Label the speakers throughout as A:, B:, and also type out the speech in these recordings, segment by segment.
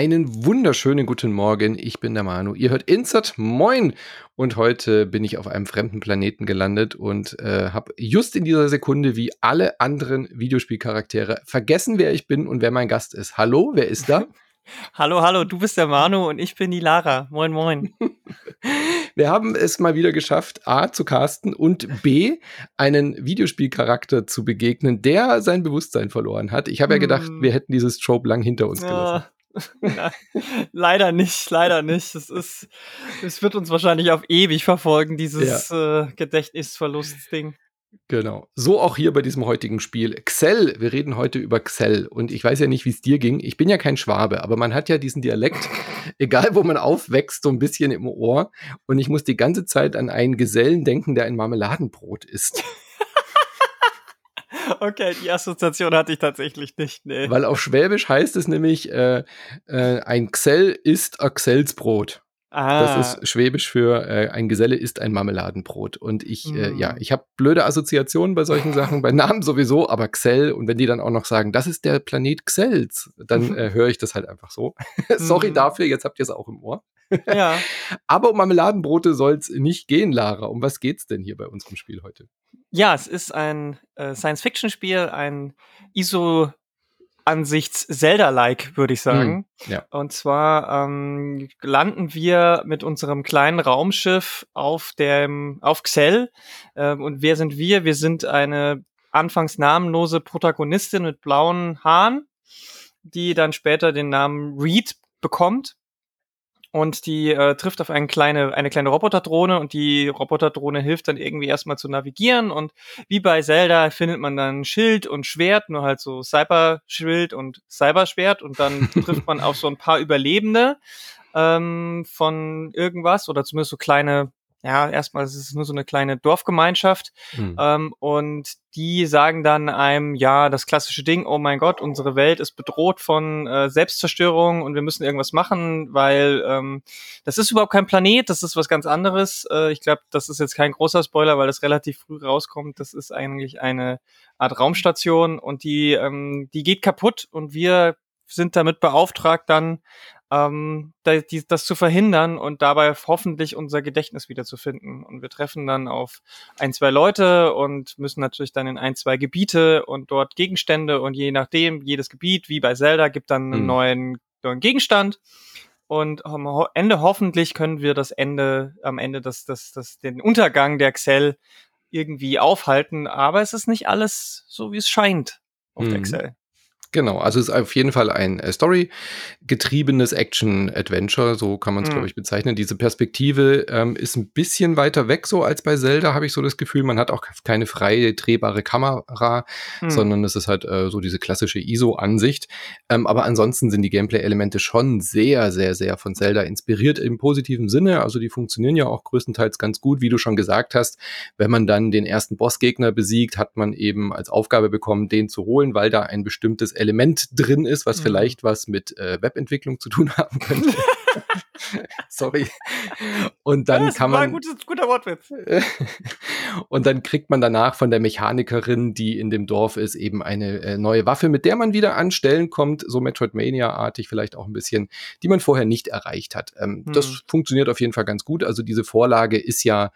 A: einen wunderschönen guten Morgen. Ich bin der Manu. Ihr hört Insert Moin. Und heute bin ich auf einem fremden Planeten gelandet und äh, habe just in dieser Sekunde wie alle anderen Videospielcharaktere vergessen, wer ich bin und wer mein Gast ist. Hallo, wer ist da?
B: Hallo, hallo, du bist der Manu und ich bin die Lara. Moin, moin.
A: Wir haben es mal wieder geschafft, A zu casten und B einen Videospielcharakter zu begegnen, der sein Bewusstsein verloren hat. Ich habe ja gedacht, hm. wir hätten dieses Trope lang hinter uns gelassen.
B: Ja. leider nicht, leider nicht. Es ist, es wird uns wahrscheinlich auf ewig verfolgen, dieses ja. äh, Gedächtnisverlustding.
A: Genau. So auch hier bei diesem heutigen Spiel. Xell, wir reden heute über Xell. Und ich weiß ja nicht, wie es dir ging. Ich bin ja kein Schwabe, aber man hat ja diesen Dialekt, egal wo man aufwächst, so ein bisschen im Ohr. Und ich muss die ganze Zeit an einen Gesellen denken, der ein Marmeladenbrot isst.
B: Okay, die Assoziation hatte ich tatsächlich nicht. Nee.
A: Weil auf Schwäbisch heißt es nämlich, äh, äh, ein Xell isst Axelsbrot. Ah. Das ist Schwäbisch für äh, ein Geselle ist ein Marmeladenbrot. Und ich, mm. äh, ja, mhm. ich habe blöde Assoziationen bei solchen Sachen, bei Namen sowieso, aber Xell, und wenn die dann auch noch sagen, das ist der Planet Xels, dann äh, höre ich das halt einfach so. Sorry mm. dafür, jetzt habt ihr es auch im Ohr. Ja. Aber um Marmeladenbrote soll es nicht gehen, Lara. Um was geht's denn hier bei unserem Spiel heute?
B: Ja, es ist ein äh, Science-Fiction-Spiel, ein ISO Ansichts Zelda-like, würde ich sagen. Mm, ja. Und zwar ähm, landen wir mit unserem kleinen Raumschiff auf dem auf Xell. Ähm, und wer sind wir? Wir sind eine anfangs namenlose Protagonistin mit blauen Haaren, die dann später den Namen Reed bekommt und die äh, trifft auf eine kleine, eine kleine Roboterdrohne und die Roboterdrohne hilft dann irgendwie erstmal zu navigieren. Und wie bei Zelda findet man dann Schild und Schwert, nur halt so Cyber-Schild und Cyberschwert. Und dann trifft man auf so ein paar Überlebende ähm, von irgendwas oder zumindest so kleine ja, erstmal ist es nur so eine kleine Dorfgemeinschaft mhm. ähm, und die sagen dann einem, ja, das klassische Ding, oh mein Gott, unsere Welt ist bedroht von äh, Selbstzerstörung und wir müssen irgendwas machen, weil ähm, das ist überhaupt kein Planet, das ist was ganz anderes. Äh, ich glaube, das ist jetzt kein großer Spoiler, weil das relativ früh rauskommt. Das ist eigentlich eine Art Raumstation und die, ähm, die geht kaputt und wir sind damit beauftragt, dann ähm, das zu verhindern und dabei hoffentlich unser Gedächtnis wiederzufinden. Und wir treffen dann auf ein, zwei Leute und müssen natürlich dann in ein, zwei Gebiete und dort Gegenstände und je nachdem, jedes Gebiet, wie bei Zelda, gibt dann einen mhm. neuen, neuen Gegenstand. Und am Ende hoffentlich können wir das Ende, am Ende das, das, das, den Untergang der Xell irgendwie aufhalten. Aber es ist nicht alles so, wie es scheint auf mhm. der Xell.
A: Genau, also es ist auf jeden Fall ein äh, Story-getriebenes Action-Adventure, so kann man es, mhm. glaube ich, bezeichnen. Diese Perspektive ähm, ist ein bisschen weiter weg, so als bei Zelda, habe ich so das Gefühl. Man hat auch keine freie drehbare Kamera, mhm. sondern es ist halt äh, so diese klassische ISO-Ansicht. Ähm, aber ansonsten sind die Gameplay-Elemente schon sehr, sehr, sehr von Zelda inspiriert im positiven Sinne. Also die funktionieren ja auch größtenteils ganz gut, wie du schon gesagt hast. Wenn man dann den ersten Bossgegner besiegt, hat man eben als Aufgabe bekommen, den zu holen, weil da ein bestimmtes Element drin ist, was mhm. vielleicht was mit äh, Webentwicklung zu tun haben könnte. Sorry. Und dann ja, kann man. Ein
B: gutes, guter Wortwitz.
A: und dann kriegt man danach von der Mechanikerin, die in dem Dorf ist, eben eine äh, neue Waffe, mit der man wieder an Stellen kommt, so Metroidmania-artig vielleicht auch ein bisschen, die man vorher nicht erreicht hat. Ähm, mhm. Das funktioniert auf jeden Fall ganz gut. Also diese Vorlage ist ja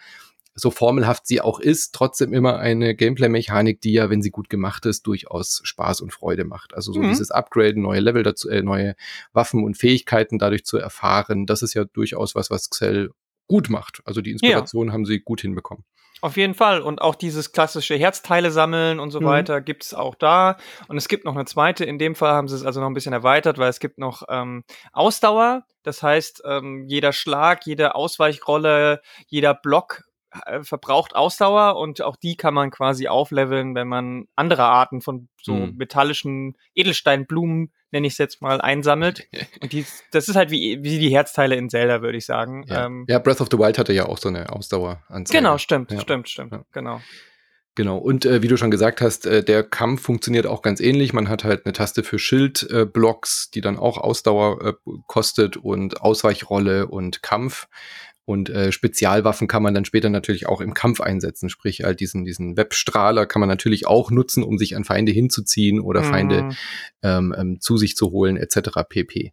A: so formelhaft sie auch ist, trotzdem immer eine Gameplay-Mechanik, die ja, wenn sie gut gemacht ist, durchaus Spaß und Freude macht. Also so mhm. dieses Upgraden, neue Level dazu, äh, neue Waffen und Fähigkeiten dadurch zu erfahren, das ist ja durchaus was, was Xell gut macht. Also die Inspiration ja. haben sie gut hinbekommen.
B: Auf jeden Fall. Und auch dieses klassische Herzteile sammeln und so mhm. weiter gibt es auch da. Und es gibt noch eine zweite. In dem Fall haben sie es also noch ein bisschen erweitert, weil es gibt noch ähm, Ausdauer. Das heißt, ähm, jeder Schlag, jede Ausweichrolle, jeder Block verbraucht Ausdauer und auch die kann man quasi aufleveln, wenn man andere Arten von so mhm. metallischen Edelsteinblumen, nenne ich es jetzt mal, einsammelt. und die, das ist halt wie, wie die Herzteile in Zelda, würde ich sagen.
A: Ja. Ähm, ja. Breath of the Wild hatte ja auch so eine Ausdaueranzeige.
B: Genau, stimmt, ja. stimmt, stimmt, ja. genau.
A: Genau, und äh, wie du schon gesagt hast, äh, der Kampf funktioniert auch ganz ähnlich. Man hat halt eine Taste für Schildblocks, äh, die dann auch Ausdauer äh, kostet und Ausweichrolle und Kampf. Und äh, Spezialwaffen kann man dann später natürlich auch im Kampf einsetzen. Sprich, halt diesen, diesen Webstrahler kann man natürlich auch nutzen, um sich an Feinde hinzuziehen oder mhm. Feinde ähm, ähm, zu sich zu holen, etc. pp.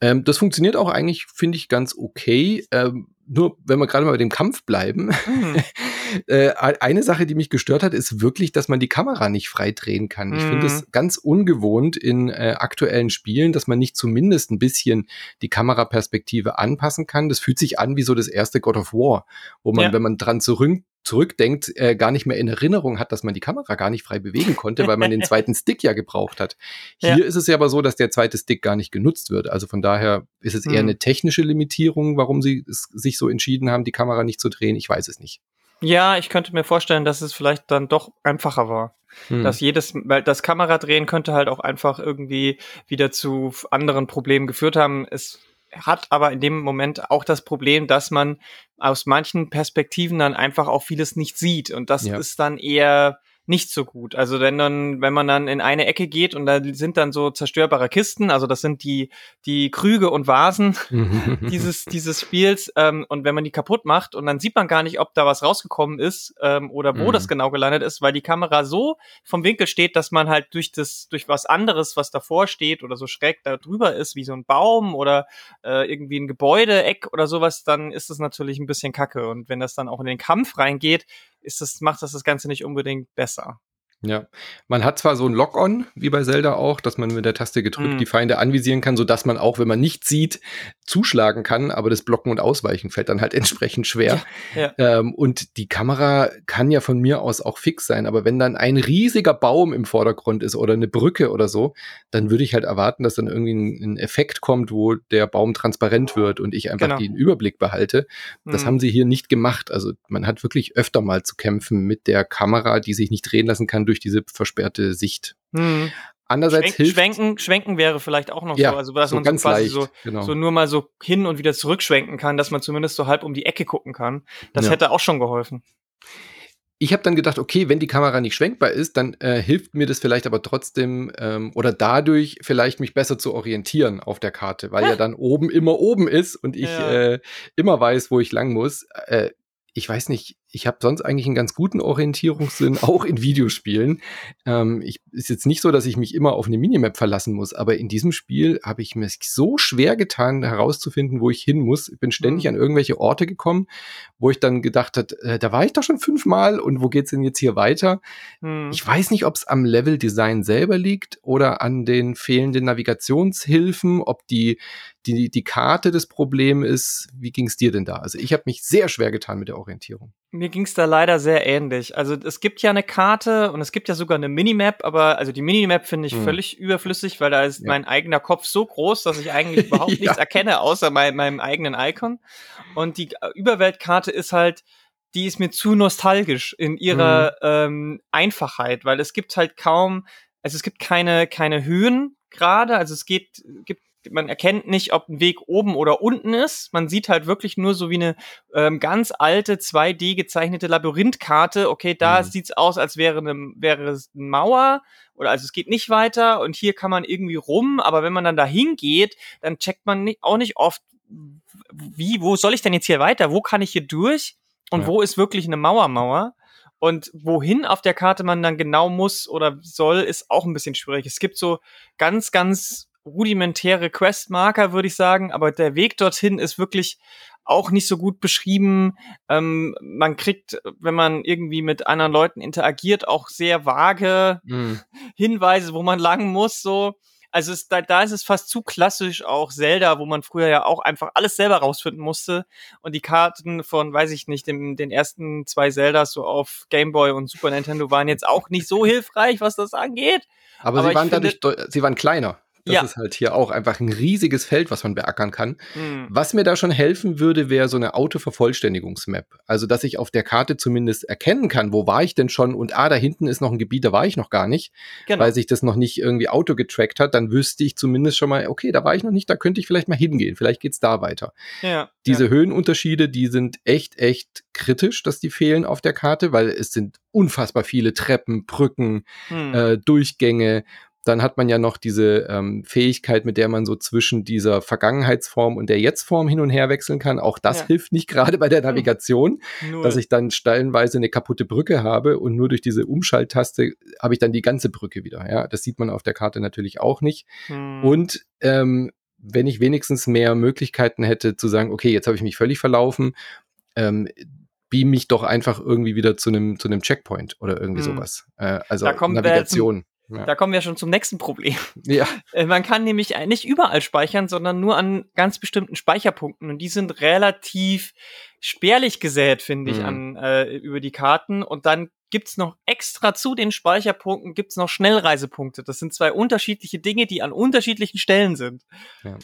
A: Ähm, das funktioniert auch eigentlich, finde ich, ganz okay. Ähm, nur wenn wir gerade mal bei dem Kampf bleiben, mhm. äh, eine Sache, die mich gestört hat, ist wirklich, dass man die Kamera nicht frei drehen kann. Mhm. Ich finde es ganz ungewohnt in äh, aktuellen Spielen, dass man nicht zumindest ein bisschen die Kameraperspektive anpassen kann. Das fühlt sich an wie so das erste God of War, wo man, ja. wenn man dran zurück zurückdenkt, äh, gar nicht mehr in Erinnerung hat, dass man die Kamera gar nicht frei bewegen konnte, weil man den zweiten Stick ja gebraucht hat. Hier ja. ist es ja aber so, dass der zweite Stick gar nicht genutzt wird. Also von daher ist es eher hm. eine technische Limitierung, warum sie es, sich so entschieden haben, die Kamera nicht zu drehen. Ich weiß es nicht.
B: Ja, ich könnte mir vorstellen, dass es vielleicht dann doch einfacher war. Hm. Dass jedes, weil das Kameradrehen könnte halt auch einfach irgendwie wieder zu anderen Problemen geführt haben. Es hat aber in dem Moment auch das Problem, dass man aus manchen Perspektiven dann einfach auch vieles nicht sieht. Und das ja. ist dann eher nicht so gut. Also wenn dann, wenn man dann in eine Ecke geht und da sind dann so zerstörbare Kisten, also das sind die die Krüge und Vasen dieses dieses Spiels ähm, und wenn man die kaputt macht und dann sieht man gar nicht, ob da was rausgekommen ist ähm, oder wo mhm. das genau gelandet ist, weil die Kamera so vom Winkel steht, dass man halt durch das durch was anderes, was davor steht oder so schräg da drüber ist, wie so ein Baum oder äh, irgendwie ein Gebäudeeck oder sowas, dann ist das natürlich ein bisschen kacke und wenn das dann auch in den Kampf reingeht, ist das, macht das das Ganze nicht unbedingt besser.
A: Ja, man hat zwar so ein Lock-on, wie bei Zelda auch, dass man mit der Taste gedrückt mm. die Feinde anvisieren kann, so dass man auch, wenn man nicht sieht, zuschlagen kann, aber das Blocken und Ausweichen fällt dann halt entsprechend schwer. Ja, ja. Ähm, und die Kamera kann ja von mir aus auch fix sein, aber wenn dann ein riesiger Baum im Vordergrund ist oder eine Brücke oder so, dann würde ich halt erwarten, dass dann irgendwie ein, ein Effekt kommt, wo der Baum transparent wird und ich einfach genau. den Überblick behalte. Das mm. haben sie hier nicht gemacht. Also man hat wirklich öfter mal zu kämpfen mit der Kamera, die sich nicht drehen lassen kann durch diese versperrte Sicht. Hm.
B: Andererseits Schwenk, hilft schwenken, schwenken wäre vielleicht auch noch
A: ja,
B: so, also dass
A: so
B: man
A: ganz
B: so quasi
A: leicht,
B: so,
A: genau.
B: so nur mal so hin und wieder zurückschwenken kann, dass man zumindest so halb um die Ecke gucken kann. Das ja. hätte auch schon geholfen.
A: Ich habe dann gedacht, okay, wenn die Kamera nicht schwenkbar ist, dann äh, hilft mir das vielleicht aber trotzdem ähm, oder dadurch vielleicht mich besser zu orientieren auf der Karte, weil ja, ja dann oben immer oben ist und ich äh, immer weiß, wo ich lang muss. Äh, ich weiß nicht, ich habe sonst eigentlich einen ganz guten Orientierungssinn, auch in Videospielen. Ähm, ich, ist jetzt nicht so, dass ich mich immer auf eine Minimap verlassen muss, aber in diesem Spiel habe ich mir so schwer getan, herauszufinden, wo ich hin muss. Ich bin ständig mhm. an irgendwelche Orte gekommen, wo ich dann gedacht habe, äh, da war ich doch schon fünfmal und wo geht's denn jetzt hier weiter? Mhm. Ich weiß nicht, ob es am Level-Design selber liegt oder an den fehlenden Navigationshilfen, ob die die, die Karte des Problems ist. Wie ging es dir denn da? Also ich habe mich sehr schwer getan mit der Orientierung
B: mir ging's da leider sehr ähnlich. Also es gibt ja eine Karte und es gibt ja sogar eine Minimap, aber also die Minimap finde ich hm. völlig überflüssig, weil da ist ja. mein eigener Kopf so groß, dass ich eigentlich überhaupt ja. nichts erkenne, außer mein, meinem eigenen Icon. Und die Überweltkarte ist halt, die ist mir zu nostalgisch in ihrer hm. ähm, Einfachheit, weil es gibt halt kaum, also es gibt keine, keine Höhen gerade, also es geht, gibt man erkennt nicht, ob ein Weg oben oder unten ist. Man sieht halt wirklich nur so wie eine ähm, ganz alte 2D gezeichnete Labyrinthkarte. Okay, da mhm. sieht's aus, als wäre eine, wäre es eine Mauer oder also es geht nicht weiter und hier kann man irgendwie rum, aber wenn man dann dahin geht, dann checkt man nicht, auch nicht oft, wie, wo soll ich denn jetzt hier weiter? Wo kann ich hier durch? Und ja. wo ist wirklich eine Mauermauer? Und wohin auf der Karte man dann genau muss oder soll, ist auch ein bisschen schwierig. Es gibt so ganz, ganz rudimentäre Questmarker, würde ich sagen, aber der Weg dorthin ist wirklich auch nicht so gut beschrieben. Ähm, man kriegt, wenn man irgendwie mit anderen Leuten interagiert, auch sehr vage mm. Hinweise, wo man lang muss, so. Also es, da, da ist es fast zu klassisch auch Zelda, wo man früher ja auch einfach alles selber rausfinden musste. Und die Karten von, weiß ich nicht, dem, den ersten zwei Zeldas so auf Game Boy und Super Nintendo waren jetzt auch nicht so hilfreich, was das angeht.
A: Aber, Aber sie waren dadurch, sie waren kleiner. Das ja. ist halt hier auch einfach ein riesiges Feld, was man beackern kann. Mhm. Was mir da schon helfen würde, wäre so eine Autovervollständigungsmap. Also, dass ich auf der Karte zumindest erkennen kann, wo war ich denn schon und ah, da hinten ist noch ein Gebiet, da war ich noch gar nicht, genau. weil sich das noch nicht irgendwie auto getrackt hat, dann wüsste ich zumindest schon mal, okay, da war ich noch nicht, da könnte ich vielleicht mal hingehen, vielleicht geht's da weiter. Ja, Diese ja. Höhenunterschiede, die sind echt, echt kritisch, dass die fehlen auf der Karte, weil es sind unfassbar viele Treppen, Brücken, mhm. äh, Durchgänge dann hat man ja noch diese ähm, Fähigkeit, mit der man so zwischen dieser Vergangenheitsform und der Jetztform hin und her wechseln kann. Auch das ja. hilft nicht gerade bei der hm. Navigation, hm. dass ich dann stellenweise eine kaputte Brücke habe und nur durch diese Umschalttaste habe ich dann die ganze Brücke wieder. Ja, das sieht man auf der Karte natürlich auch nicht. Hm. Und ähm, wenn ich wenigstens mehr Möglichkeiten hätte zu sagen, okay, jetzt habe ich mich völlig verlaufen, ähm, beam mich doch einfach irgendwie wieder zu einem zu einem Checkpoint oder irgendwie hm. sowas. Äh, also Navigation.
B: Ja. Da kommen wir schon zum nächsten Problem. Ja. Äh, man kann nämlich nicht überall speichern, sondern nur an ganz bestimmten Speicherpunkten. Und die sind relativ spärlich gesät, finde ich, mhm. an, äh, über die Karten. Und dann gibt's noch extra zu den Speicherpunkten gibt's noch Schnellreisepunkte. Das sind zwei unterschiedliche Dinge, die an unterschiedlichen Stellen sind. Ja.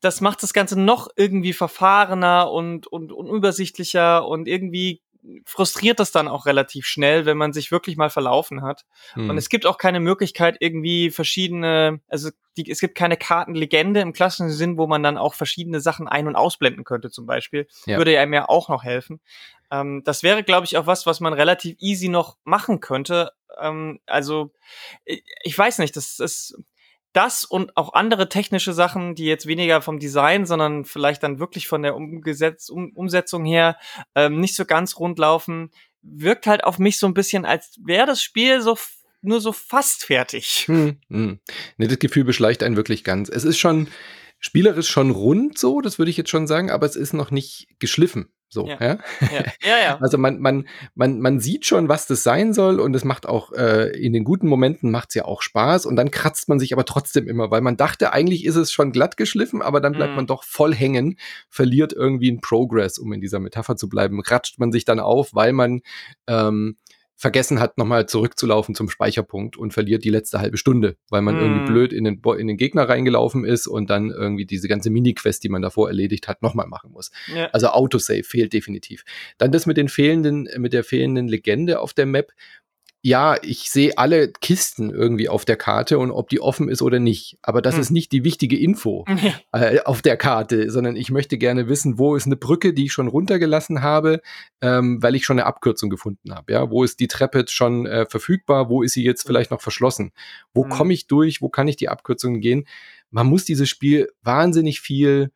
B: Das macht das Ganze noch irgendwie verfahrener und, und unübersichtlicher und irgendwie frustriert das dann auch relativ schnell, wenn man sich wirklich mal verlaufen hat. Hm. Und es gibt auch keine Möglichkeit, irgendwie verschiedene, also die, es gibt keine Kartenlegende im klassischen Sinn, wo man dann auch verschiedene Sachen ein- und ausblenden könnte, zum Beispiel. Ja. Würde ja mir auch noch helfen. Ähm, das wäre, glaube ich, auch was, was man relativ easy noch machen könnte. Ähm, also, ich weiß nicht, das ist, das und auch andere technische Sachen, die jetzt weniger vom Design, sondern vielleicht dann wirklich von der Umgesetz um Umsetzung her ähm, nicht so ganz rund laufen, wirkt halt auf mich so ein bisschen, als wäre das Spiel so nur so fast fertig. Hm,
A: hm. Ne, das Gefühl beschleicht einen wirklich ganz. Es ist schon spielerisch schon rund so, das würde ich jetzt schon sagen, aber es ist noch nicht geschliffen. So, ja. Ja? ja. ja, ja. Also man, man, man, man sieht schon, was das sein soll und es macht auch äh, in den guten Momenten macht's ja auch Spaß und dann kratzt man sich aber trotzdem immer, weil man dachte, eigentlich ist es schon glatt geschliffen, aber dann bleibt mhm. man doch voll hängen, verliert irgendwie einen Progress, um in dieser Metapher zu bleiben, ratscht man sich dann auf, weil man ähm, vergessen hat, nochmal zurückzulaufen zum Speicherpunkt und verliert die letzte halbe Stunde, weil man mm. irgendwie blöd in den, in den Gegner reingelaufen ist und dann irgendwie diese ganze Mini-Quest, die man davor erledigt hat, nochmal machen muss. Ja. Also Autosave fehlt definitiv. Dann das mit den fehlenden, mit der fehlenden Legende auf der Map ja, ich sehe alle Kisten irgendwie auf der Karte und ob die offen ist oder nicht. Aber das hm. ist nicht die wichtige Info äh, auf der Karte, sondern ich möchte gerne wissen, wo ist eine Brücke, die ich schon runtergelassen habe, ähm, weil ich schon eine Abkürzung gefunden habe. Ja, wo ist die Treppe schon äh, verfügbar? Wo ist sie jetzt vielleicht noch verschlossen? Wo hm. komme ich durch? Wo kann ich die Abkürzungen gehen? Man muss dieses Spiel wahnsinnig viel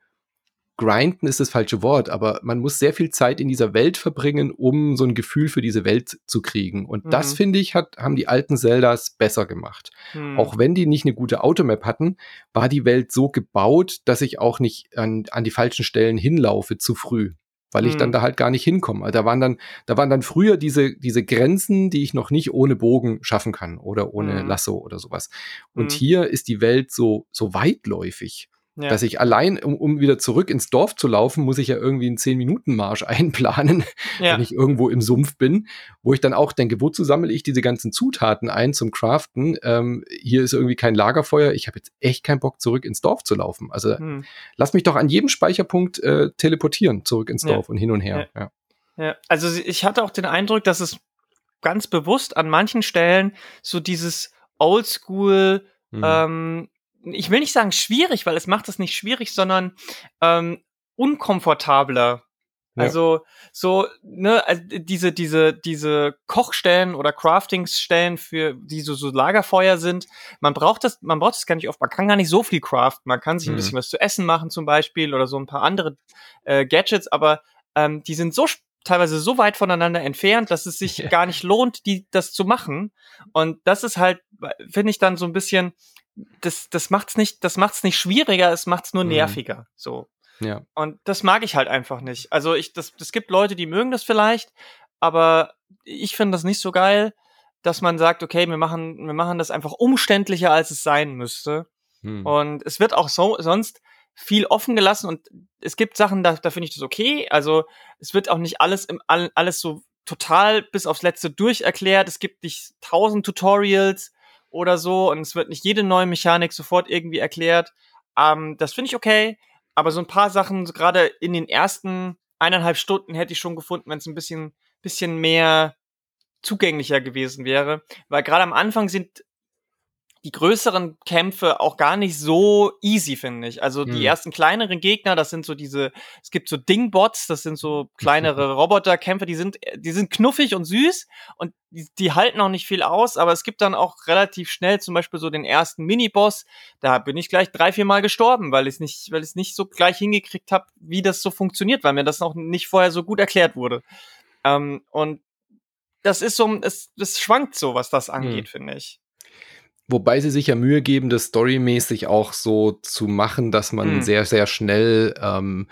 A: grinden ist das falsche Wort, aber man muss sehr viel Zeit in dieser Welt verbringen, um so ein Gefühl für diese Welt zu kriegen. Und mhm. das, finde ich, hat, haben die alten Zeldas besser gemacht. Mhm. Auch wenn die nicht eine gute Automap hatten, war die Welt so gebaut, dass ich auch nicht an, an die falschen Stellen hinlaufe zu früh. Weil ich dann mhm. da halt gar nicht hinkomme. Also da waren dann, da waren dann früher diese, diese Grenzen, die ich noch nicht ohne Bogen schaffen kann oder ohne mhm. Lasso oder sowas. Und mhm. hier ist die Welt so, so weitläufig. Ja. Dass ich allein, um, um wieder zurück ins Dorf zu laufen, muss ich ja irgendwie einen 10-Minuten-Marsch einplanen, ja. wenn ich irgendwo im Sumpf bin, wo ich dann auch denke, wozu sammle ich diese ganzen Zutaten ein zum Craften? Ähm, hier ist irgendwie kein Lagerfeuer, ich habe jetzt echt keinen Bock, zurück ins Dorf zu laufen. Also hm. lass mich doch an jedem Speicherpunkt äh, teleportieren, zurück ins Dorf ja. und hin und her.
B: Ja. ja, also ich hatte auch den Eindruck, dass es ganz bewusst an manchen Stellen so dieses Oldschool, hm. ähm, ich will nicht sagen schwierig, weil es macht es nicht schwierig, sondern ähm, unkomfortabler. Ja. Also so ne also diese diese diese Kochstellen oder Craftingsstellen für die so, so Lagerfeuer sind. Man braucht das man braucht das gar nicht oft. Man kann gar nicht so viel craften. Man kann sich mhm. ein bisschen was zu essen machen zum Beispiel oder so ein paar andere äh, Gadgets, aber ähm, die sind so teilweise so weit voneinander entfernt, dass es sich ja. gar nicht lohnt, die das zu machen. Und das ist halt finde ich dann so ein bisschen das, das macht's nicht, das macht's nicht schwieriger, es macht's nur mhm. nerviger. So. Ja. Und das mag ich halt einfach nicht. Also ich, das, das gibt Leute, die mögen das vielleicht, aber ich finde das nicht so geil, dass man sagt, okay, wir machen, wir machen das einfach umständlicher, als es sein müsste. Mhm. Und es wird auch so, sonst viel offen gelassen und es gibt Sachen, da, da finde ich das okay. Also es wird auch nicht alles im, alles so total bis aufs letzte durch erklärt. Es gibt nicht tausend Tutorials oder so und es wird nicht jede neue Mechanik sofort irgendwie erklärt. Ähm, das finde ich okay, aber so ein paar Sachen, so gerade in den ersten eineinhalb Stunden hätte ich schon gefunden, wenn es ein bisschen, bisschen mehr zugänglicher gewesen wäre. Weil gerade am Anfang sind die größeren Kämpfe auch gar nicht so easy, finde ich. Also die hm. ersten kleineren Gegner, das sind so diese, es gibt so Dingbots, das sind so kleinere Roboterkämpfe, die sind, die sind knuffig und süß und die, die halten auch nicht viel aus, aber es gibt dann auch relativ schnell zum Beispiel so den ersten Miniboss, da bin ich gleich drei, vier Mal gestorben, weil ich nicht, weil ich es nicht so gleich hingekriegt habe, wie das so funktioniert, weil mir das noch nicht vorher so gut erklärt wurde. Ähm, und das ist so, es, es schwankt so, was das angeht, hm. finde ich
A: Wobei sie sich ja Mühe geben, das storymäßig auch so zu machen, dass man mhm. sehr, sehr schnell ähm,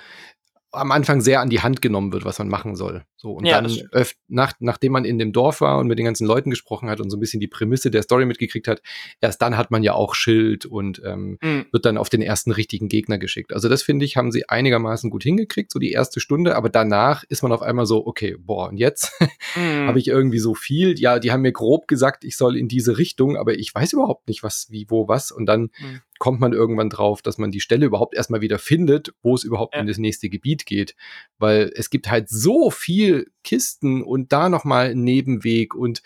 A: am Anfang sehr an die Hand genommen wird, was man machen soll. So und ja, dann öft, nach, nachdem man in dem Dorf war und mit den ganzen Leuten gesprochen hat und so ein bisschen die Prämisse der Story mitgekriegt hat, erst dann hat man ja auch Schild und ähm, mhm. wird dann auf den ersten richtigen Gegner geschickt. Also das finde ich, haben sie einigermaßen gut hingekriegt, so die erste Stunde, aber danach ist man auf einmal so, okay, boah, und jetzt mhm. habe ich irgendwie so viel. Ja, die haben mir grob gesagt, ich soll in diese Richtung, aber ich weiß überhaupt nicht, was, wie, wo, was. Und dann mhm kommt man irgendwann drauf, dass man die Stelle überhaupt erstmal wieder findet, wo es überhaupt ja. in das nächste Gebiet geht. Weil es gibt halt so viel Kisten und da nochmal einen Nebenweg und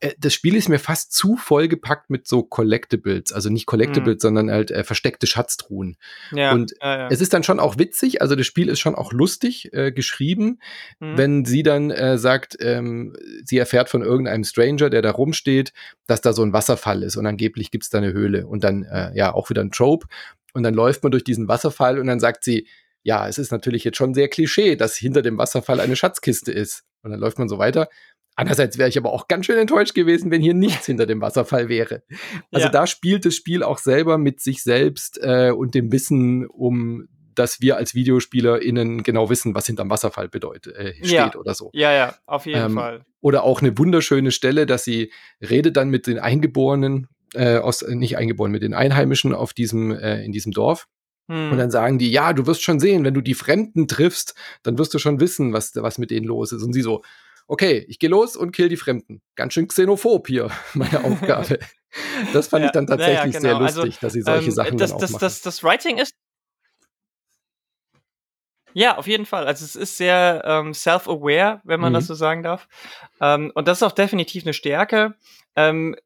A: äh, das Spiel ist mir fast zu vollgepackt mit so Collectibles, also nicht Collectibles, mhm. sondern halt äh, versteckte Schatztruhen. Ja, und ja, ja. es ist dann schon auch witzig, also das Spiel ist schon auch lustig äh, geschrieben, mhm. wenn sie dann äh, sagt, ähm, sie erfährt von irgendeinem Stranger, der da rumsteht, dass da so ein Wasserfall ist und angeblich gibt's da eine Höhle und dann äh, ja auch wieder ein Trope und dann läuft man durch diesen Wasserfall und dann sagt sie, ja, es ist natürlich jetzt schon sehr Klischee, dass hinter dem Wasserfall eine Schatzkiste ist. Und dann läuft man so weiter Andererseits wäre ich aber auch ganz schön enttäuscht gewesen, wenn hier nichts hinter dem Wasserfall wäre. Also ja. da spielt das Spiel auch selber mit sich selbst äh, und dem Wissen um dass wir als VideospielerInnen genau wissen, was hinterm Wasserfall bedeutet, äh, steht
B: ja.
A: oder so.
B: Ja, ja, auf jeden ähm, Fall.
A: Oder auch eine wunderschöne Stelle, dass sie redet dann mit den Eingeborenen, äh, aus, nicht Eingeborenen, mit den Einheimischen auf diesem, äh, in diesem Dorf. Hm. Und dann sagen die, ja, du wirst schon sehen, wenn du die Fremden triffst, dann wirst du schon wissen, was, was mit denen los ist. Und sie so, okay, ich gehe los und kill die Fremden. Ganz schön xenophob hier, meine Aufgabe. das fand ja, ich dann tatsächlich ja, genau. sehr lustig, also, dass sie solche ähm, Sachen
B: das,
A: dann auch
B: das,
A: machen.
B: Das, das Writing ist ja, auf jeden Fall. Also es ist sehr ähm, self-aware, wenn man mhm. das so sagen darf. Ähm, und das ist auch definitiv eine Stärke. Ähm,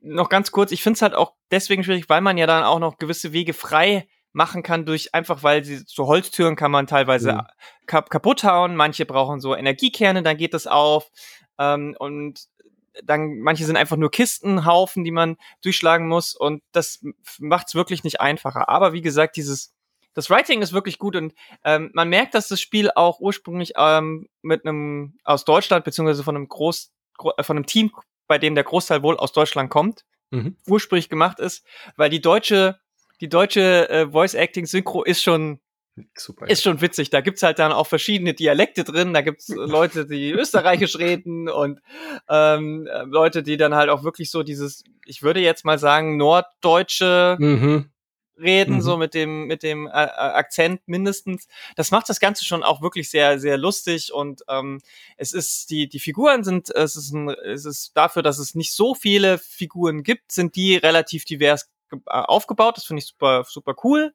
B: noch ganz kurz, ich finde es halt auch deswegen schwierig, weil man ja dann auch noch gewisse Wege frei machen kann durch einfach, weil sie so Holztüren kann man teilweise mhm. kap kaputt hauen. Manche brauchen so Energiekerne, dann geht das auf. Ähm, und dann manche sind einfach nur Kistenhaufen, die man durchschlagen muss und das macht es wirklich nicht einfacher. Aber wie gesagt, dieses das Writing ist wirklich gut und ähm, man merkt, dass das Spiel auch ursprünglich ähm, mit einem aus Deutschland beziehungsweise von einem Groß, äh, von einem Team, bei dem der Großteil wohl aus Deutschland kommt, mhm. ursprünglich gemacht ist, weil die deutsche die deutsche äh, Voice-Acting-Synchro ist schon Super, ist schon witzig. Da gibt's halt dann auch verschiedene Dialekte drin. Da gibt's Leute, die österreichisch reden und ähm, äh, Leute, die dann halt auch wirklich so dieses, ich würde jetzt mal sagen, norddeutsche mhm. reden, mhm. so mit dem, mit dem äh, äh, Akzent mindestens. Das macht das Ganze schon auch wirklich sehr, sehr lustig und ähm, es ist, die, die Figuren sind, es ist, ein, es ist dafür, dass es nicht so viele Figuren gibt, sind die relativ divers äh, aufgebaut. Das finde ich super, super cool.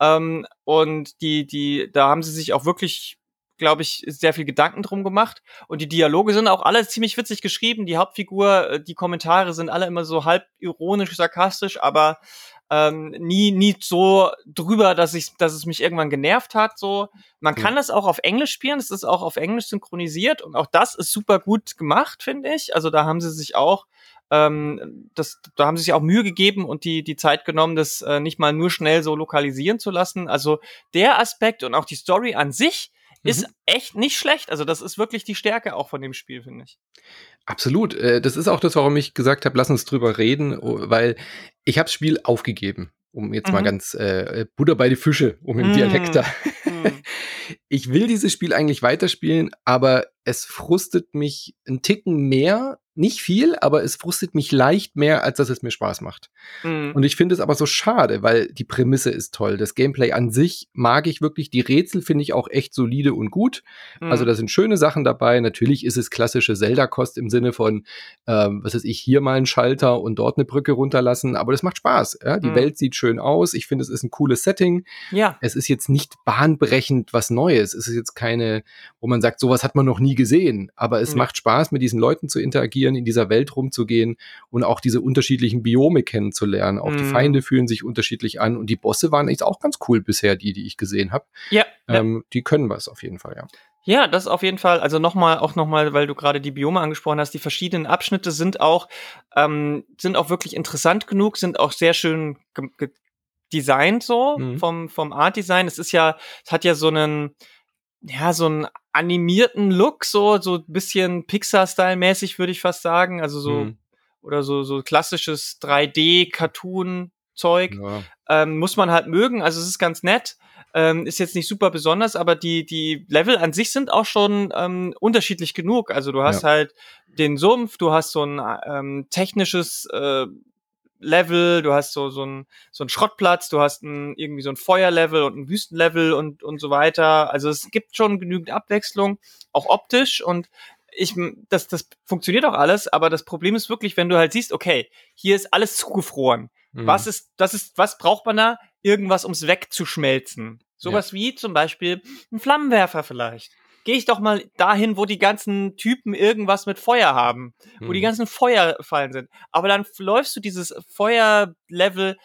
B: Ähm, und die, die, da haben sie sich auch wirklich, glaube ich, sehr viel Gedanken drum gemacht. Und die Dialoge sind auch alle ziemlich witzig geschrieben. Die Hauptfigur, äh, die Kommentare sind alle immer so halb ironisch, sarkastisch, aber ähm, nie, nie so drüber, dass ich, dass es mich irgendwann genervt hat. So, man kann ja. das auch auf Englisch spielen. Es ist auch auf Englisch synchronisiert und auch das ist super gut gemacht, finde ich. Also da haben sie sich auch ähm, das, da haben sie sich auch Mühe gegeben und die, die Zeit genommen, das äh, nicht mal nur schnell so lokalisieren zu lassen. Also der Aspekt und auch die Story an sich mhm. ist echt nicht schlecht. Also das ist wirklich die Stärke auch von dem Spiel, finde ich.
A: Absolut. Äh, das ist auch das, warum ich gesagt habe, lass uns drüber reden, weil ich habe das Spiel aufgegeben um jetzt mhm. mal ganz äh, Butter bei die Fische, um im mm. Dialekt da. Mm. Ich will dieses Spiel eigentlich weiterspielen, aber es frustet mich einen Ticken mehr, nicht viel, aber es frustet mich leicht mehr, als dass es mir Spaß macht. Mhm. Und ich finde es aber so schade, weil die Prämisse ist toll. Das Gameplay an sich mag ich wirklich. Die Rätsel finde ich auch echt solide und gut. Mhm. Also da sind schöne Sachen dabei. Natürlich ist es klassische Zelda-Kost im Sinne von, ähm, was weiß ich, hier mal einen Schalter und dort eine Brücke runterlassen. Aber das macht Spaß. Ja? Die mhm. Welt sieht schön aus. Ich finde, es ist ein cooles Setting. Ja. Es ist jetzt nicht bahnbrechend was Neues. Es ist jetzt keine, wo man sagt, sowas hat man noch nie gesehen. Aber es macht Spaß, mit diesen Leuten zu interagieren explorieren, in dieser Welt rumzugehen und auch diese unterschiedlichen Biome kennenzulernen. Auch mhm. die Feinde fühlen sich unterschiedlich an und die Bosse waren echt auch ganz cool bisher, die, die ich gesehen habe.
B: Ja,
A: ähm, ja. Die können was auf jeden Fall, ja.
B: Ja, das auf jeden Fall. Also nochmal, auch nochmal, weil du gerade die Biome angesprochen hast, die verschiedenen Abschnitte sind auch, ähm, sind auch wirklich interessant genug, sind auch sehr schön designt so mhm. vom, vom Art Design. Es ist ja, es hat ja so einen, ja, so einen animierten Look, so, so ein bisschen Pixar-Style-mäßig, würde ich fast sagen. Also so, mhm. oder so, so klassisches 3D-Cartoon-Zeug. Ja. Ähm, muss man halt mögen. Also es ist ganz nett. Ähm, ist jetzt nicht super besonders, aber die, die Level an sich sind auch schon ähm, unterschiedlich genug. Also du hast ja. halt den Sumpf, du hast so ein ähm, technisches äh, Level, du hast so, so ein, so ein Schrottplatz, du hast ein, irgendwie so ein Feuerlevel und ein Wüstenlevel und, und so weiter. Also es gibt schon genügend Abwechslung, auch optisch und ich, das, das funktioniert auch alles, aber das Problem ist wirklich, wenn du halt siehst, okay, hier ist alles zugefroren. Mhm. Was ist, das ist, was braucht man da? Irgendwas, ums wegzuschmelzen. Sowas ja. wie zum Beispiel ein Flammenwerfer vielleicht gehe ich doch mal dahin, wo die ganzen Typen irgendwas mit Feuer haben, hm. wo die hm. ganzen Feuerfallen sind. Aber dann läufst du dieses Feuerlevel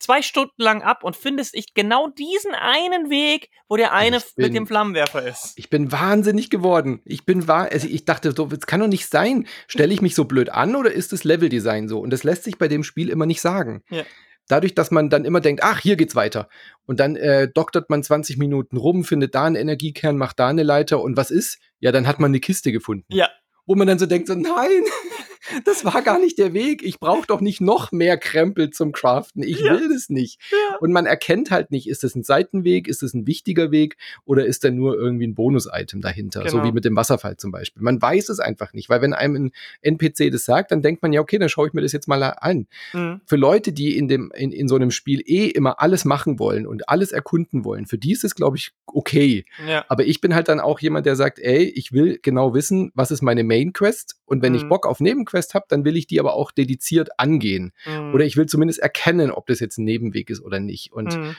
B: zwei Stunden lang ab und findest ich genau diesen einen Weg, wo der eine bin, mit dem Flammenwerfer ist.
A: Ich bin wahnsinnig geworden. Ich bin wahr, also ich dachte, so, das kann doch nicht sein. Stelle ich mich so blöd an oder ist das Leveldesign so? Und das lässt sich bei dem Spiel immer nicht sagen. Ja dadurch, dass man dann immer denkt, ach, hier geht's weiter. Und dann äh, doktert man 20 Minuten rum, findet da einen Energiekern, macht da eine Leiter und was ist? Ja, dann hat man eine Kiste gefunden.
B: Ja.
A: Wo man dann so denkt, so, nein, das war gar nicht der Weg. Ich brauche doch nicht noch mehr Krempel zum Craften. Ich ja. will das nicht. Ja. Und man erkennt halt nicht, ist das ein Seitenweg, ist das ein wichtiger Weg oder ist da nur irgendwie ein Bonus-Item dahinter? Genau. So wie mit dem Wasserfall zum Beispiel. Man weiß es einfach nicht, weil wenn einem ein NPC das sagt, dann denkt man ja, okay, dann schaue ich mir das jetzt mal an. Mhm. Für Leute, die in, dem, in, in so einem Spiel eh immer alles machen wollen und alles erkunden wollen, für die ist es, glaube ich, okay. Ja. Aber ich bin halt dann auch jemand, der sagt, ey, ich will genau wissen, was ist meine Main Quest und wenn mhm. ich Bock auf Nebenquest Quest habe, dann will ich die aber auch dediziert angehen. Mhm. Oder ich will zumindest erkennen, ob das jetzt ein Nebenweg ist oder nicht. Und mhm.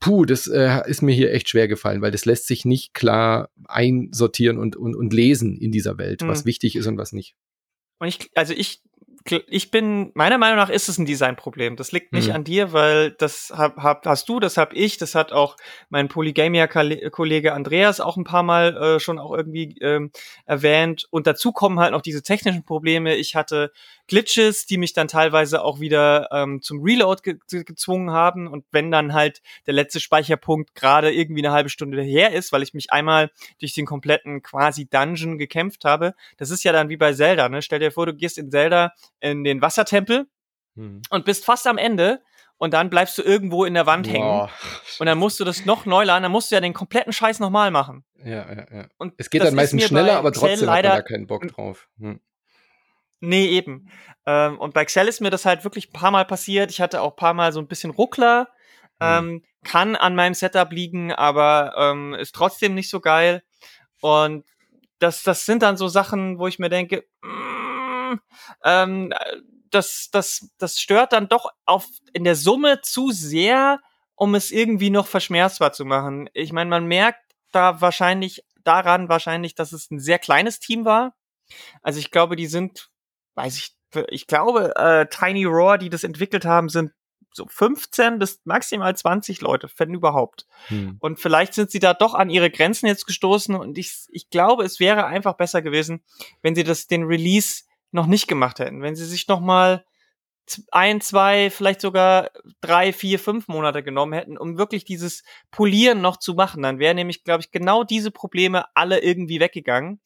A: puh, das äh, ist mir hier echt schwer gefallen, weil das lässt sich nicht klar einsortieren und, und, und lesen in dieser Welt, mhm. was wichtig ist und was nicht.
B: Und ich, also ich ich bin, meiner Meinung nach ist es ein Designproblem. Das liegt nicht mhm. an dir, weil das hab, hab, hast du, das hab ich, das hat auch mein Polygamia-Kollege Andreas auch ein paar Mal äh, schon auch irgendwie ähm, erwähnt. Und dazu kommen halt noch diese technischen Probleme. Ich hatte Glitches, die mich dann teilweise auch wieder ähm, zum Reload ge gezwungen haben. Und wenn dann halt der letzte Speicherpunkt gerade irgendwie eine halbe Stunde her ist, weil ich mich einmal durch den kompletten quasi Dungeon gekämpft habe, das ist ja dann wie bei Zelda. Ne? Stell dir vor, du gehst in Zelda in den Wassertempel hm. und bist fast am Ende und dann bleibst du irgendwo in der Wand hängen. Boah. Und dann musst du das noch neu laden, dann musst du ja den kompletten Scheiß nochmal machen.
A: Ja, ja, ja. Und es geht dann meistens schneller, aber trotzdem leider, hat man da keinen Bock drauf. Hm.
B: Nee, eben. Ähm, und bei Excel ist mir das halt wirklich ein paar Mal passiert. Ich hatte auch ein paar Mal so ein bisschen Ruckler. Hm. Ähm, kann an meinem Setup liegen, aber ähm, ist trotzdem nicht so geil. Und das, das sind dann so Sachen, wo ich mir denke, mm, ähm, das, das, das stört dann doch auf, in der Summe zu sehr, um es irgendwie noch verschmerzbar zu machen. Ich meine, man merkt da wahrscheinlich daran wahrscheinlich, dass es ein sehr kleines Team war. Also ich glaube, die sind weiß ich, ich glaube, äh, Tiny Roar, die das entwickelt haben, sind so 15 bis maximal 20 Leute, wenn überhaupt. Hm. Und vielleicht sind sie da doch an ihre Grenzen jetzt gestoßen und ich, ich glaube, es wäre einfach besser gewesen, wenn sie das, den Release noch nicht gemacht hätten, wenn sie sich noch mal ein, zwei, vielleicht sogar drei, vier, fünf Monate genommen hätten, um wirklich dieses Polieren noch zu machen. Dann wären nämlich, glaube ich, genau diese Probleme alle irgendwie weggegangen.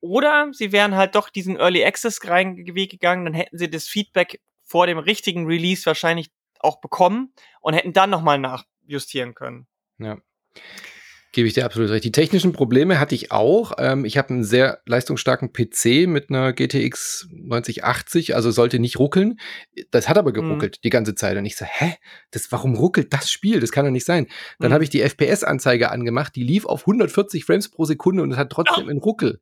B: Oder sie wären halt doch diesen Early Access Weg gegangen, dann hätten sie das Feedback vor dem richtigen Release wahrscheinlich auch bekommen und hätten dann nochmal nachjustieren können.
A: Ja. Gebe ich dir absolut recht. Die technischen Probleme hatte ich auch. Ähm, ich habe einen sehr leistungsstarken PC mit einer GTX 9080, also sollte nicht ruckeln. Das hat aber geruckelt mhm. die ganze Zeit. Und ich so, hä? Das, warum ruckelt das Spiel? Das kann doch nicht sein. Dann mhm. habe ich die FPS-Anzeige angemacht, die lief auf 140 Frames pro Sekunde und es hat trotzdem oh. einen Ruckel.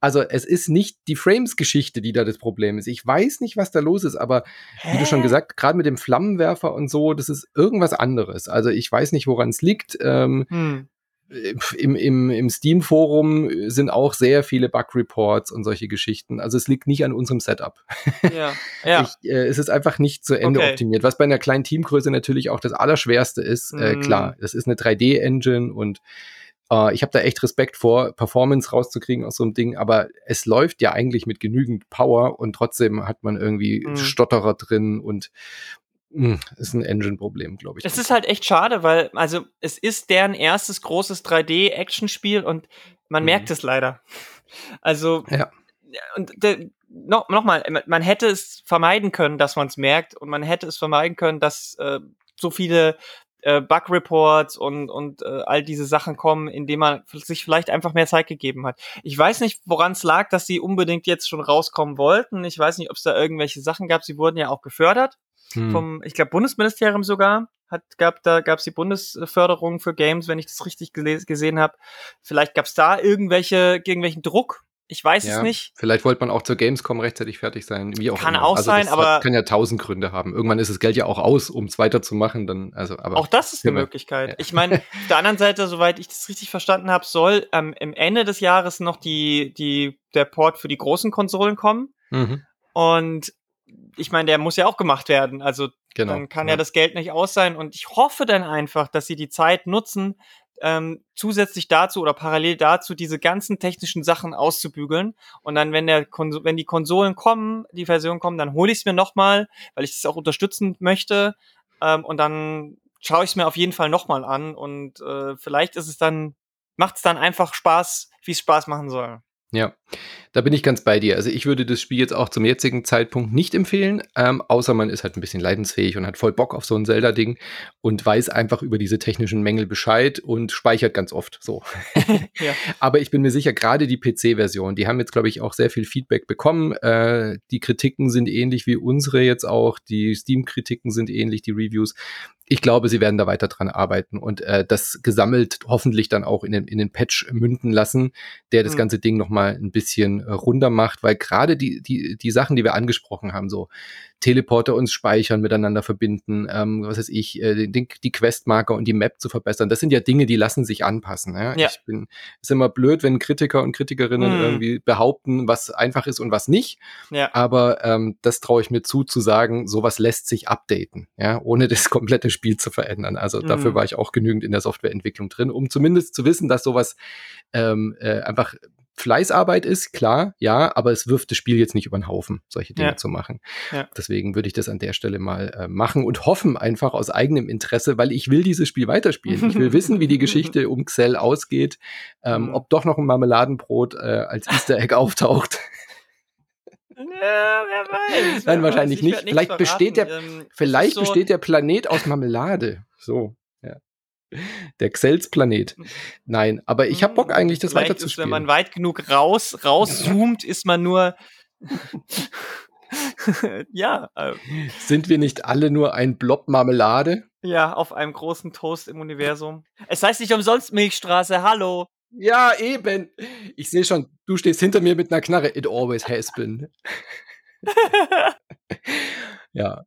A: Also es ist nicht die Frames-Geschichte, die da das Problem ist. Ich weiß nicht, was da los ist, aber Hä? wie du schon gesagt, gerade mit dem Flammenwerfer und so, das ist irgendwas anderes. Also ich weiß nicht, woran es liegt. Ähm, hm. Im, im, im Steam-Forum sind auch sehr viele Bug-Reports und solche Geschichten. Also es liegt nicht an unserem Setup. Ja, ja. Ich, äh, es ist einfach nicht zu Ende okay. optimiert, was bei einer kleinen Teamgröße natürlich auch das Allerschwerste ist. Äh, hm. klar, das ist eine 3D-Engine und Uh, ich habe da echt Respekt vor, Performance rauszukriegen aus so einem Ding, aber es läuft ja eigentlich mit genügend Power und trotzdem hat man irgendwie mhm. Stotterer drin und mh, hm, ist ein Engine-Problem, glaube ich.
B: Es ist halt echt schade, weil, also, es ist deren erstes großes 3D-Action-Spiel und man mhm. merkt es leider. Also, ja. und noch, noch mal, man hätte es vermeiden können, dass man es merkt und man hätte es vermeiden können, dass äh, so viele äh, Bug-Reports und, und äh, all diese Sachen kommen, indem man sich vielleicht einfach mehr Zeit gegeben hat. Ich weiß nicht, woran es lag, dass sie unbedingt jetzt schon rauskommen wollten. Ich weiß nicht, ob es da irgendwelche Sachen gab. Sie wurden ja auch gefördert hm. vom, ich glaube, Bundesministerium sogar. Hat, gab, da gab es die Bundesförderung für Games, wenn ich das richtig gesehen habe. Vielleicht gab es da irgendwelche, irgendwelchen Druck ich weiß ja, es nicht.
A: Vielleicht wollte man auch zur Gamescom rechtzeitig fertig sein. Wie auch
B: kann immer. auch also sein, aber. Hat,
A: kann ja tausend Gründe haben. Irgendwann ist das Geld ja auch aus, um es weiterzumachen. Dann, also, aber
B: auch das ist eine Möglichkeit. Ja. Ich meine, auf der anderen Seite, soweit ich das richtig verstanden habe, soll ähm, im Ende des Jahres noch die, die, der Port für die großen Konsolen kommen. Mhm. Und ich meine, der muss ja auch gemacht werden. Also genau, dann kann ja. ja das Geld nicht aus sein. Und ich hoffe dann einfach, dass sie die Zeit nutzen, ähm, zusätzlich dazu oder parallel dazu diese ganzen technischen Sachen auszubügeln. Und dann, wenn der Kons wenn die Konsolen kommen, die Version kommen, dann hole ich es mir nochmal, weil ich es auch unterstützen möchte. Ähm, und dann schaue ich es mir auf jeden Fall nochmal an. Und äh, vielleicht ist es dann, macht es dann einfach Spaß, wie es Spaß machen soll.
A: Ja, da bin ich ganz bei dir. Also ich würde das Spiel jetzt auch zum jetzigen Zeitpunkt nicht empfehlen, ähm, außer man ist halt ein bisschen leidensfähig und hat voll Bock auf so ein Zelda-Ding und weiß einfach über diese technischen Mängel Bescheid und speichert ganz oft so. ja. Aber ich bin mir sicher, gerade die PC-Version, die haben jetzt, glaube ich, auch sehr viel Feedback bekommen. Äh, die Kritiken sind ähnlich wie unsere jetzt auch, die Steam-Kritiken sind ähnlich, die Reviews ich glaube, sie werden da weiter dran arbeiten und äh, das gesammelt hoffentlich dann auch in den, in den Patch münden lassen, der das mhm. ganze Ding nochmal ein bisschen äh, runder macht, weil gerade die, die, die Sachen, die wir angesprochen haben, so Teleporter uns speichern, miteinander verbinden, ähm, was weiß ich, äh, den, die Questmarker und die Map zu verbessern. Das sind ja Dinge, die lassen sich anpassen. Ja? ja. Ich bin, ist immer blöd, wenn Kritiker und Kritikerinnen mhm. irgendwie behaupten, was einfach ist und was nicht. Ja. Aber ähm, das traue ich mir zu, zu sagen, sowas lässt sich updaten, ja, ohne das komplette Spiel zu verändern. Also mhm. dafür war ich auch genügend in der Softwareentwicklung drin, um zumindest zu wissen, dass sowas ähm, äh, einfach Fleißarbeit ist, klar, ja, aber es wirft das Spiel jetzt nicht über den Haufen, solche Dinge ja. zu machen. Ja. Deswegen würde ich das an der Stelle mal äh, machen und hoffen einfach aus eigenem Interesse, weil ich will dieses Spiel weiterspielen. Ich will wissen, wie die Geschichte um Xell ausgeht, ähm, mhm. ob doch noch ein Marmeladenbrot äh, als Easter Egg auftaucht.
B: Ja, wer weiß.
A: Nein, wer wahrscheinlich weiß. nicht. Vielleicht besteht der, ähm, vielleicht so besteht der Planet aus Marmelade. So. Der Xels-Planet. Nein, aber ich habe Bock eigentlich, das Vielleicht weiterzuspielen.
B: Ist, wenn man weit genug raus, rauszoomt, ist man nur. ja. Äh.
A: Sind wir nicht alle nur ein Blob Marmelade?
B: Ja, auf einem großen Toast im Universum. Es heißt nicht umsonst Milchstraße, hallo.
A: Ja, eben. Ich sehe schon, du stehst hinter mir mit einer Knarre. It always has been. ja,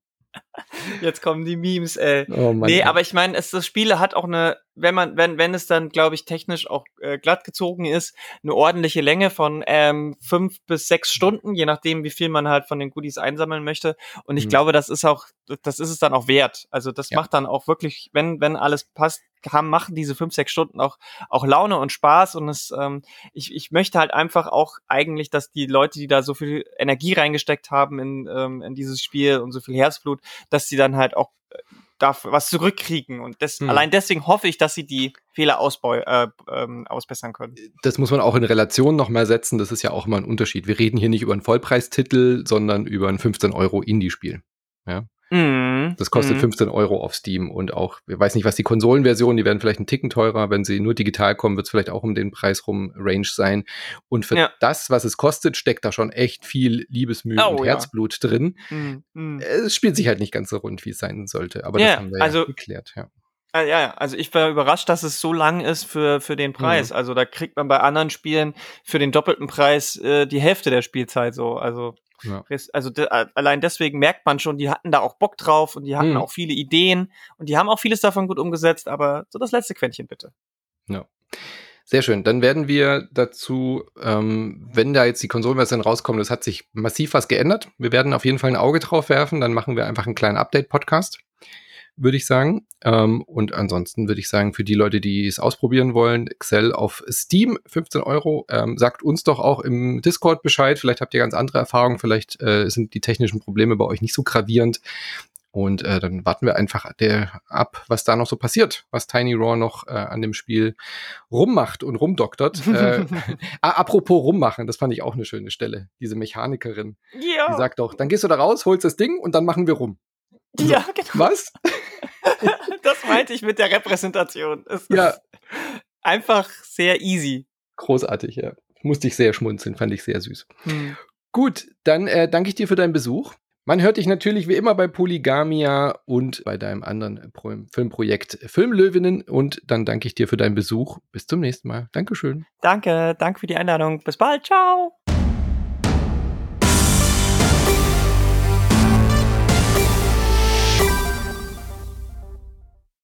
B: Jetzt kommen die Memes, ey. Oh Mann, nee, aber ich meine, es das Spiel hat auch eine, wenn man, wenn, wenn es dann, glaube ich, technisch auch äh, glatt gezogen ist, eine ordentliche Länge von ähm, fünf bis sechs Stunden, je nachdem, wie viel man halt von den Goodies einsammeln möchte. Und ich mhm. glaube, das ist auch, das ist es dann auch wert. Also das ja. macht dann auch wirklich, wenn, wenn alles passt, haben, machen diese fünf, sechs Stunden auch, auch Laune und Spaß. Und es, ähm, ich, ich möchte halt einfach auch eigentlich, dass die Leute, die da so viel Energie reingesteckt haben in, ähm, in dieses Spiel und so viel Herzblut, dass sie dann halt auch darf was zurückkriegen. Und das, hm. allein deswegen hoffe ich, dass sie die Fehler äh, ähm, ausbessern können.
A: Das muss man auch in Relation nochmal setzen. Das ist ja auch immer ein Unterschied. Wir reden hier nicht über einen Vollpreistitel, sondern über ein 15 Euro Indie-Spiel. Ja. Mhm. Das kostet mhm. 15 Euro auf Steam und auch, ich weiß nicht, was die Konsolenversion, die werden vielleicht einen Ticken teurer. Wenn sie nur digital kommen, wird es vielleicht auch um den Preis rum Range sein. Und für ja. das, was es kostet, steckt da schon echt viel Liebesmühe oh, und ja. Herzblut drin. Mhm. mhm. Es spielt sich halt nicht ganz so rund, wie es sein sollte. Aber ja, das haben wir also, ja geklärt, ja.
B: Ah, ja, also ich war überrascht, dass es so lang ist für, für den Preis. Mhm. Also da kriegt man bei anderen Spielen für den doppelten Preis äh, die Hälfte der Spielzeit so. Also ja. Also de allein deswegen merkt man schon, die hatten da auch Bock drauf und die hatten mhm. auch viele Ideen und die haben auch vieles davon gut umgesetzt, aber so das letzte Quäntchen bitte.
A: Ja. Sehr schön. Dann werden wir dazu, ähm, wenn da jetzt die Konsolenversion rauskommt, es hat sich massiv was geändert. Wir werden auf jeden Fall ein Auge drauf werfen. Dann machen wir einfach einen kleinen Update-Podcast würde ich sagen. Ähm, und ansonsten würde ich sagen, für die Leute, die es ausprobieren wollen, Excel auf Steam, 15 Euro. Ähm, sagt uns doch auch im Discord Bescheid. Vielleicht habt ihr ganz andere Erfahrungen. Vielleicht äh, sind die technischen Probleme bei euch nicht so gravierend. Und äh, dann warten wir einfach der, ab, was da noch so passiert, was Tiny Raw noch äh, an dem Spiel rummacht und rumdoktert. äh, apropos rummachen, das fand ich auch eine schöne Stelle. Diese Mechanikerin, ja. die sagt doch, dann gehst du da raus, holst das Ding und dann machen wir rum.
B: So, ja, genau.
A: Was?
B: das meinte ich mit der Repräsentation. Es ja. einfach sehr easy.
A: Großartig, ja. Musste ich sehr schmunzeln, fand ich sehr süß. Hm. Gut, dann äh, danke ich dir für deinen Besuch. Man hört dich natürlich wie immer bei Polygamia und bei deinem anderen Pro Filmprojekt Filmlöwinnen. Und dann danke ich dir für deinen Besuch. Bis zum nächsten Mal. Dankeschön.
B: Danke, danke für die Einladung. Bis bald. Ciao.